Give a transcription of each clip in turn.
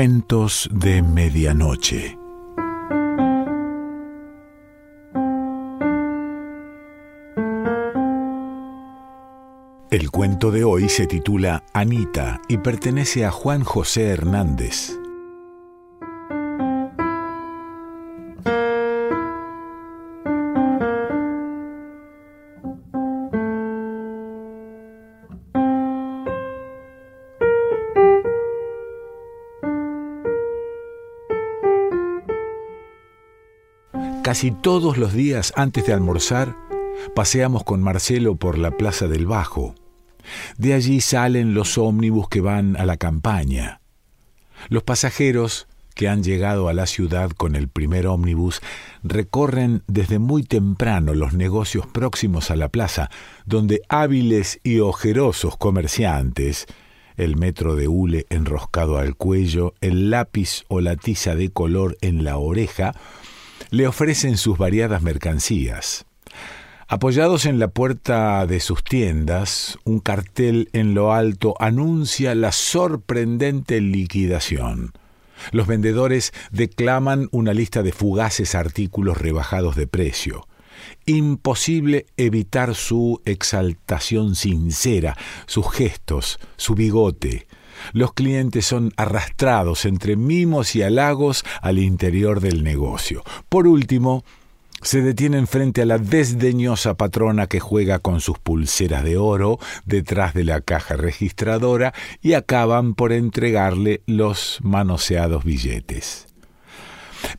Cuentos de Medianoche. El cuento de hoy se titula Anita y pertenece a Juan José Hernández. Casi todos los días antes de almorzar, paseamos con Marcelo por la Plaza del Bajo. De allí salen los ómnibus que van a la campaña. Los pasajeros que han llegado a la ciudad con el primer ómnibus recorren desde muy temprano los negocios próximos a la plaza, donde hábiles y ojerosos comerciantes, el metro de hule enroscado al cuello, el lápiz o la tiza de color en la oreja, le ofrecen sus variadas mercancías. Apoyados en la puerta de sus tiendas, un cartel en lo alto anuncia la sorprendente liquidación. Los vendedores declaman una lista de fugaces artículos rebajados de precio. Imposible evitar su exaltación sincera, sus gestos, su bigote, los clientes son arrastrados entre mimos y halagos al interior del negocio. Por último, se detienen frente a la desdeñosa patrona que juega con sus pulseras de oro detrás de la caja registradora y acaban por entregarle los manoseados billetes.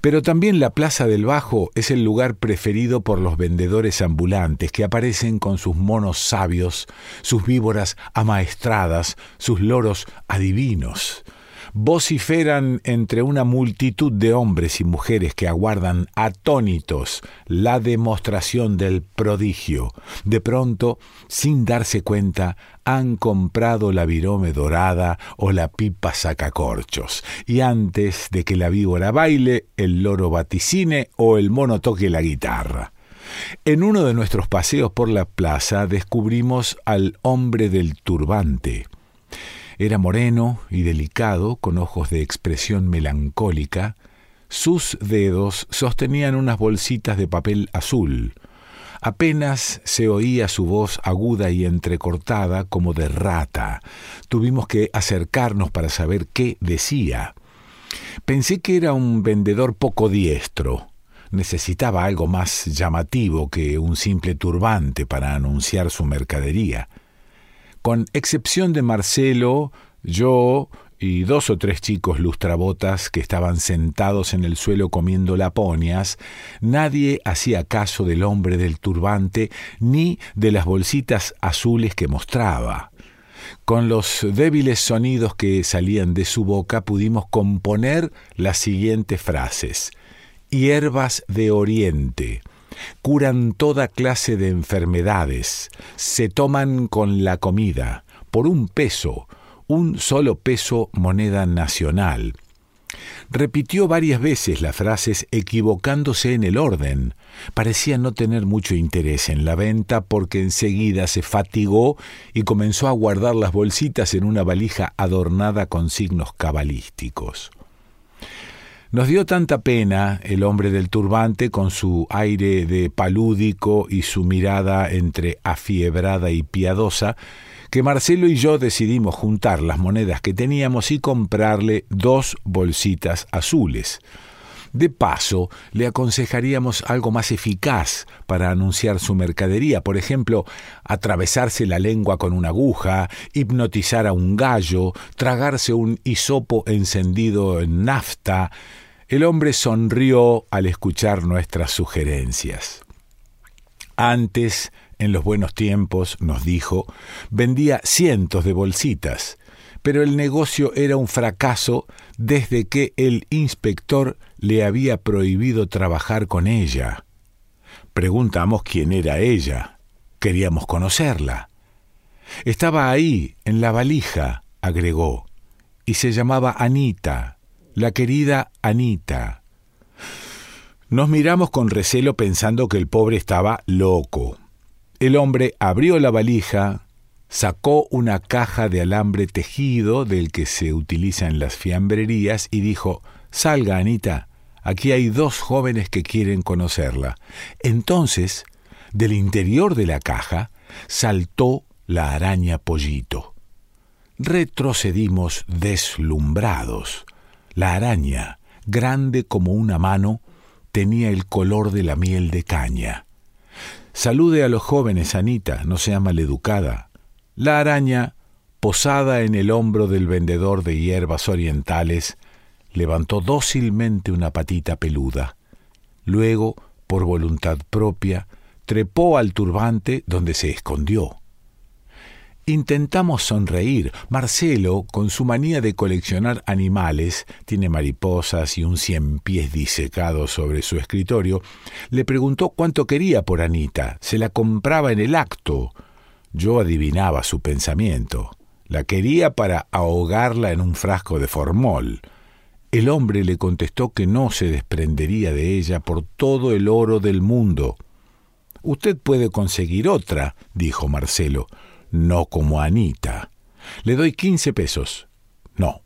Pero también la Plaza del Bajo es el lugar preferido por los vendedores ambulantes que aparecen con sus monos sabios, sus víboras amaestradas, sus loros adivinos vociferan entre una multitud de hombres y mujeres que aguardan atónitos la demostración del prodigio. De pronto, sin darse cuenta, han comprado la virome dorada o la pipa sacacorchos, y antes de que la víbora baile, el loro vaticine o el mono toque la guitarra. En uno de nuestros paseos por la plaza descubrimos al hombre del turbante. Era moreno y delicado, con ojos de expresión melancólica. Sus dedos sostenían unas bolsitas de papel azul. Apenas se oía su voz aguda y entrecortada como de rata. Tuvimos que acercarnos para saber qué decía. Pensé que era un vendedor poco diestro. Necesitaba algo más llamativo que un simple turbante para anunciar su mercadería. Con excepción de Marcelo, yo y dos o tres chicos lustrabotas que estaban sentados en el suelo comiendo laponias, nadie hacía caso del hombre del turbante ni de las bolsitas azules que mostraba. Con los débiles sonidos que salían de su boca pudimos componer las siguientes frases. Hierbas de Oriente, curan toda clase de enfermedades, se toman con la comida, por un peso, un solo peso moneda nacional. Repitió varias veces las frases equivocándose en el orden. Parecía no tener mucho interés en la venta porque enseguida se fatigó y comenzó a guardar las bolsitas en una valija adornada con signos cabalísticos. Nos dio tanta pena el hombre del turbante con su aire de palúdico y su mirada entre afiebrada y piadosa, que Marcelo y yo decidimos juntar las monedas que teníamos y comprarle dos bolsitas azules. De paso, le aconsejaríamos algo más eficaz para anunciar su mercadería, por ejemplo, atravesarse la lengua con una aguja, hipnotizar a un gallo, tragarse un hisopo encendido en nafta, el hombre sonrió al escuchar nuestras sugerencias. Antes, en los buenos tiempos, nos dijo, vendía cientos de bolsitas, pero el negocio era un fracaso desde que el inspector le había prohibido trabajar con ella. Preguntamos quién era ella. Queríamos conocerla. Estaba ahí, en la valija, agregó, y se llamaba Anita, la querida Anita. Nos miramos con recelo pensando que el pobre estaba loco. El hombre abrió la valija, sacó una caja de alambre tejido del que se utiliza en las fiambrerías y dijo, Salga, Anita, aquí hay dos jóvenes que quieren conocerla. Entonces, del interior de la caja, saltó la araña pollito. Retrocedimos deslumbrados. La araña, grande como una mano, tenía el color de la miel de caña. Salude a los jóvenes, Anita, no sea maleducada. La araña, posada en el hombro del vendedor de hierbas orientales, levantó dócilmente una patita peluda. Luego, por voluntad propia, trepó al turbante donde se escondió. Intentamos sonreír. Marcelo, con su manía de coleccionar animales, tiene mariposas y un cien pies disecado sobre su escritorio, le preguntó cuánto quería por Anita. Se la compraba en el acto. Yo adivinaba su pensamiento. La quería para ahogarla en un frasco de formol. El hombre le contestó que no se desprendería de ella por todo el oro del mundo. Usted puede conseguir otra, dijo Marcelo, no como Anita. Le doy quince pesos. No.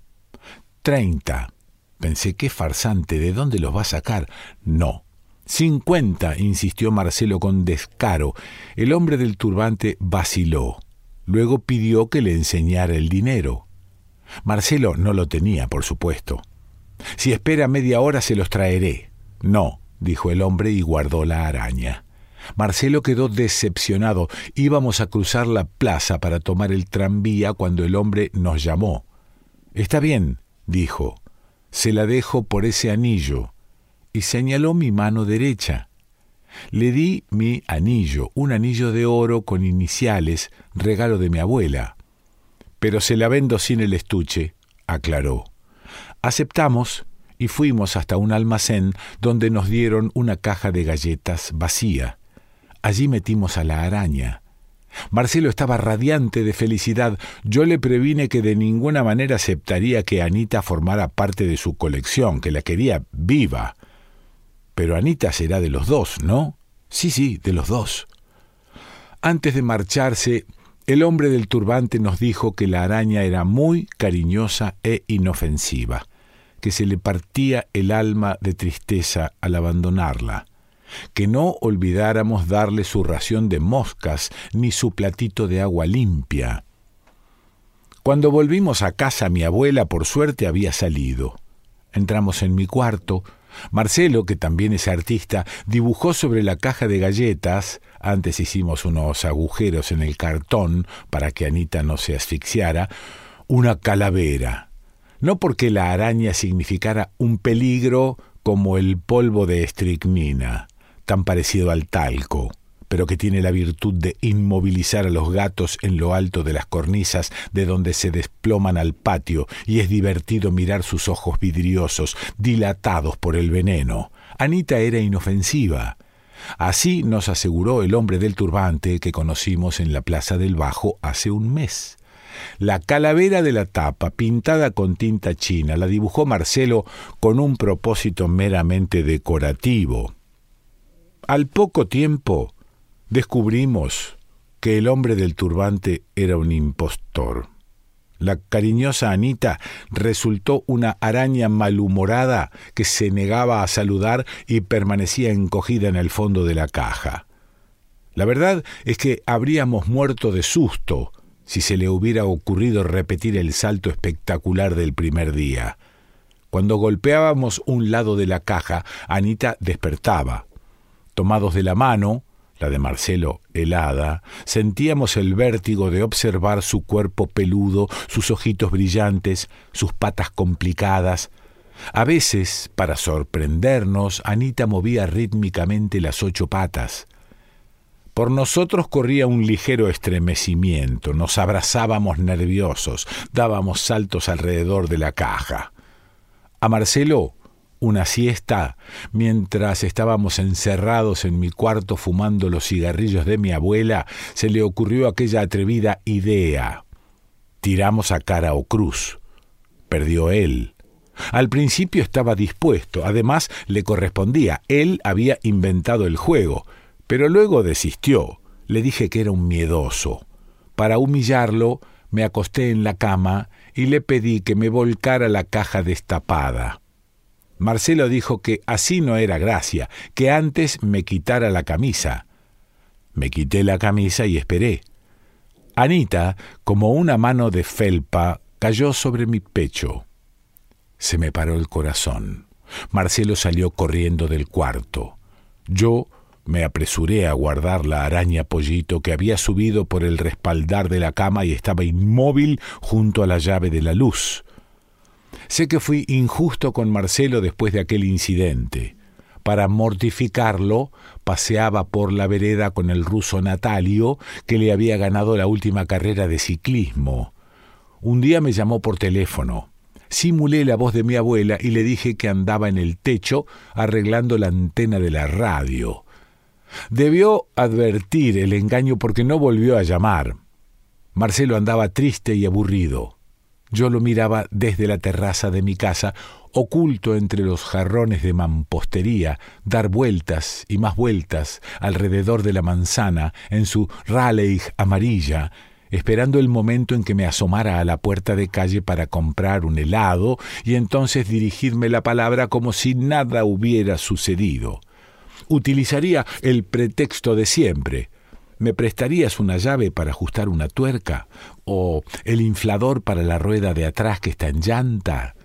Treinta. Pensé, qué farsante, ¿de dónde los va a sacar? No. Cincuenta, insistió Marcelo con descaro. El hombre del turbante vaciló. Luego pidió que le enseñara el dinero. Marcelo no lo tenía, por supuesto. Si espera media hora se los traeré. No, dijo el hombre y guardó la araña. Marcelo quedó decepcionado. Íbamos a cruzar la plaza para tomar el tranvía cuando el hombre nos llamó. Está bien, dijo. Se la dejo por ese anillo y señaló mi mano derecha. Le di mi anillo, un anillo de oro con iniciales, regalo de mi abuela. Pero se la vendo sin el estuche, aclaró. Aceptamos y fuimos hasta un almacén donde nos dieron una caja de galletas vacía. Allí metimos a la araña. Marcelo estaba radiante de felicidad. Yo le previne que de ninguna manera aceptaría que Anita formara parte de su colección, que la quería viva. Pero Anita será de los dos, ¿no? Sí, sí, de los dos. Antes de marcharse, el hombre del turbante nos dijo que la araña era muy cariñosa e inofensiva, que se le partía el alma de tristeza al abandonarla, que no olvidáramos darle su ración de moscas ni su platito de agua limpia. Cuando volvimos a casa mi abuela por suerte había salido. Entramos en mi cuarto, Marcelo, que también es artista, dibujó sobre la caja de galletas, antes hicimos unos agujeros en el cartón para que Anita no se asfixiara, una calavera. No porque la araña significara un peligro como el polvo de estricnina, tan parecido al talco pero que tiene la virtud de inmovilizar a los gatos en lo alto de las cornisas de donde se desploman al patio, y es divertido mirar sus ojos vidriosos, dilatados por el veneno. Anita era inofensiva. Así nos aseguró el hombre del turbante que conocimos en la Plaza del Bajo hace un mes. La calavera de la tapa, pintada con tinta china, la dibujó Marcelo con un propósito meramente decorativo. Al poco tiempo, descubrimos que el hombre del turbante era un impostor. La cariñosa Anita resultó una araña malhumorada que se negaba a saludar y permanecía encogida en el fondo de la caja. La verdad es que habríamos muerto de susto si se le hubiera ocurrido repetir el salto espectacular del primer día. Cuando golpeábamos un lado de la caja, Anita despertaba. Tomados de la mano, la de Marcelo helada, sentíamos el vértigo de observar su cuerpo peludo, sus ojitos brillantes, sus patas complicadas. A veces, para sorprendernos, Anita movía rítmicamente las ocho patas. Por nosotros corría un ligero estremecimiento, nos abrazábamos nerviosos, dábamos saltos alrededor de la caja. A Marcelo una siesta mientras estábamos encerrados en mi cuarto fumando los cigarrillos de mi abuela, se le ocurrió aquella atrevida idea. Tiramos a cara o cruz. Perdió él. Al principio estaba dispuesto, además le correspondía, él había inventado el juego, pero luego desistió. Le dije que era un miedoso. Para humillarlo, me acosté en la cama y le pedí que me volcara la caja destapada. Marcelo dijo que así no era gracia, que antes me quitara la camisa. Me quité la camisa y esperé. Anita, como una mano de felpa, cayó sobre mi pecho. Se me paró el corazón. Marcelo salió corriendo del cuarto. Yo me apresuré a guardar la araña pollito que había subido por el respaldar de la cama y estaba inmóvil junto a la llave de la luz. Sé que fui injusto con Marcelo después de aquel incidente. Para mortificarlo, paseaba por la vereda con el ruso Natalio, que le había ganado la última carrera de ciclismo. Un día me llamó por teléfono. Simulé la voz de mi abuela y le dije que andaba en el techo arreglando la antena de la radio. Debió advertir el engaño porque no volvió a llamar. Marcelo andaba triste y aburrido. Yo lo miraba desde la terraza de mi casa, oculto entre los jarrones de mampostería, dar vueltas y más vueltas alrededor de la manzana en su Raleigh amarilla, esperando el momento en que me asomara a la puerta de calle para comprar un helado y entonces dirigirme la palabra como si nada hubiera sucedido utilizaría el pretexto de siempre. ¿Me prestarías una llave para ajustar una tuerca? ¿O el inflador para la rueda de atrás que está en llanta?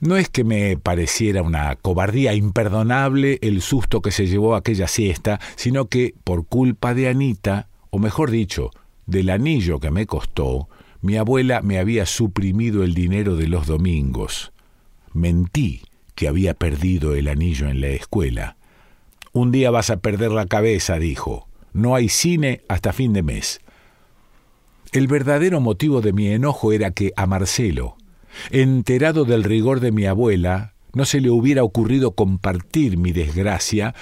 No es que me pareciera una cobardía imperdonable el susto que se llevó aquella siesta, sino que, por culpa de Anita, o mejor dicho, del anillo que me costó, mi abuela me había suprimido el dinero de los domingos. Mentí que había perdido el anillo en la escuela. Un día vas a perder la cabeza, dijo. No hay cine hasta fin de mes. El verdadero motivo de mi enojo era que a Marcelo, enterado del rigor de mi abuela, no se le hubiera ocurrido compartir mi desgracia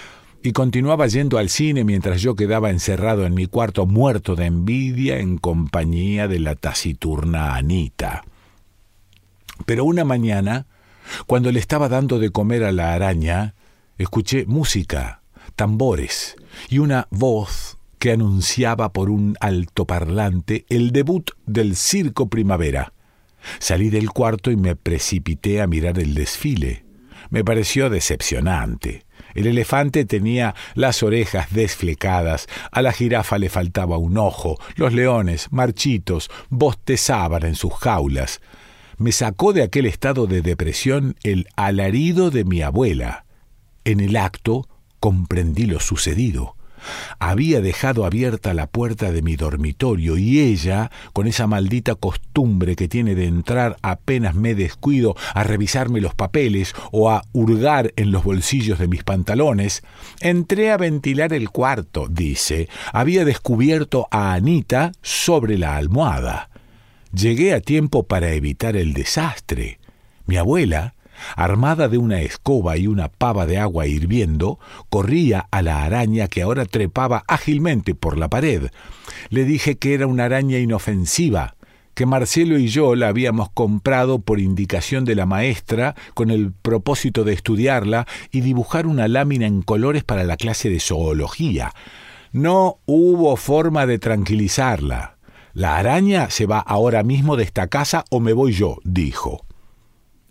y continuaba yendo al cine mientras yo quedaba encerrado en mi cuarto muerto de envidia en compañía de la taciturna Anita. Pero una mañana, cuando le estaba dando de comer a la araña, escuché música, tambores y una voz que anunciaba por un altoparlante el debut del Circo Primavera. Salí del cuarto y me precipité a mirar el desfile. Me pareció decepcionante. El elefante tenía las orejas desflecadas, a la jirafa le faltaba un ojo, los leones, marchitos, bostezaban en sus jaulas. Me sacó de aquel estado de depresión el alarido de mi abuela. En el acto comprendí lo sucedido. Había dejado abierta la puerta de mi dormitorio y ella, con esa maldita costumbre que tiene de entrar apenas me descuido a revisarme los papeles o a hurgar en los bolsillos de mis pantalones, entré a ventilar el cuarto, dice. Había descubierto a Anita sobre la almohada. Llegué a tiempo para evitar el desastre. Mi abuela, armada de una escoba y una pava de agua hirviendo, corría a la araña que ahora trepaba ágilmente por la pared. Le dije que era una araña inofensiva, que Marcelo y yo la habíamos comprado por indicación de la maestra con el propósito de estudiarla y dibujar una lámina en colores para la clase de zoología. No hubo forma de tranquilizarla. La araña se va ahora mismo de esta casa o me voy yo, dijo.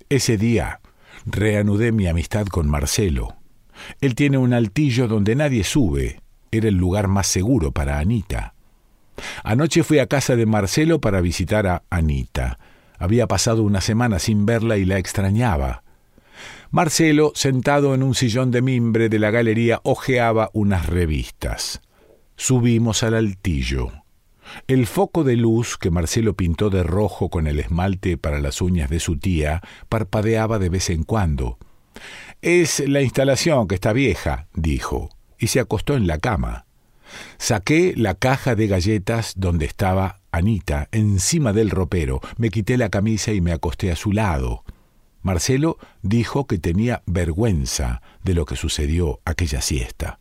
Ese día reanudé mi amistad con Marcelo. Él tiene un altillo donde nadie sube. Era el lugar más seguro para Anita. Anoche fui a casa de Marcelo para visitar a Anita. Había pasado una semana sin verla y la extrañaba. Marcelo, sentado en un sillón de mimbre de la galería, hojeaba unas revistas. Subimos al altillo. El foco de luz que Marcelo pintó de rojo con el esmalte para las uñas de su tía parpadeaba de vez en cuando. Es la instalación que está vieja, dijo, y se acostó en la cama. Saqué la caja de galletas donde estaba Anita, encima del ropero, me quité la camisa y me acosté a su lado. Marcelo dijo que tenía vergüenza de lo que sucedió aquella siesta.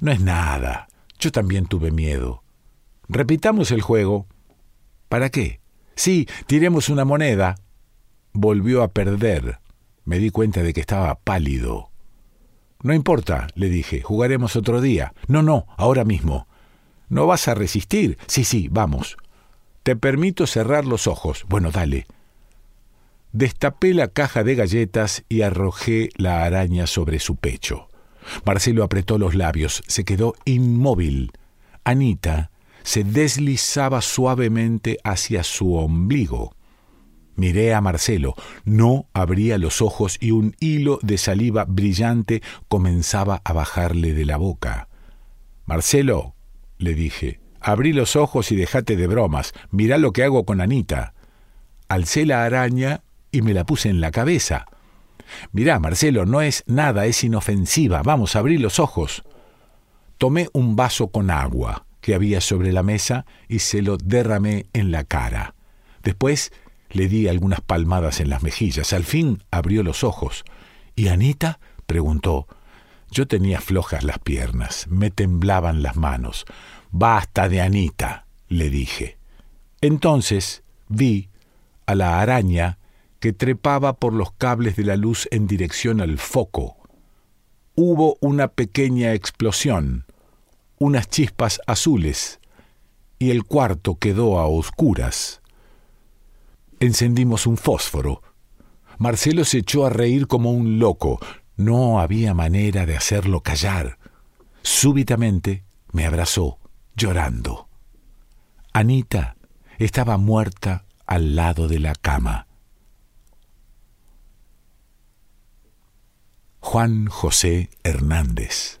No es nada. Yo también tuve miedo. Repitamos el juego. ¿Para qué? Sí, tiremos una moneda. Volvió a perder. Me di cuenta de que estaba pálido. No importa, le dije, jugaremos otro día. No, no, ahora mismo. ¿No vas a resistir? Sí, sí, vamos. Te permito cerrar los ojos. Bueno, dale. Destapé la caja de galletas y arrojé la araña sobre su pecho. Marcelo apretó los labios, se quedó inmóvil. Anita se deslizaba suavemente hacia su ombligo. Miré a Marcelo, no abría los ojos y un hilo de saliva brillante comenzaba a bajarle de la boca. Marcelo, le dije, abrí los ojos y dejate de bromas, mirá lo que hago con Anita. Alcé la araña y me la puse en la cabeza. Mirá, Marcelo, no es nada, es inofensiva, vamos, a abrir los ojos. Tomé un vaso con agua que había sobre la mesa y se lo derramé en la cara. Después le di algunas palmadas en las mejillas. Al fin abrió los ojos. ¿Y Anita? preguntó. Yo tenía flojas las piernas, me temblaban las manos. Basta de Anita, le dije. Entonces vi a la araña que trepaba por los cables de la luz en dirección al foco. Hubo una pequeña explosión, unas chispas azules, y el cuarto quedó a oscuras. Encendimos un fósforo. Marcelo se echó a reír como un loco. No había manera de hacerlo callar. Súbitamente me abrazó, llorando. Anita estaba muerta al lado de la cama. Juan José Hernández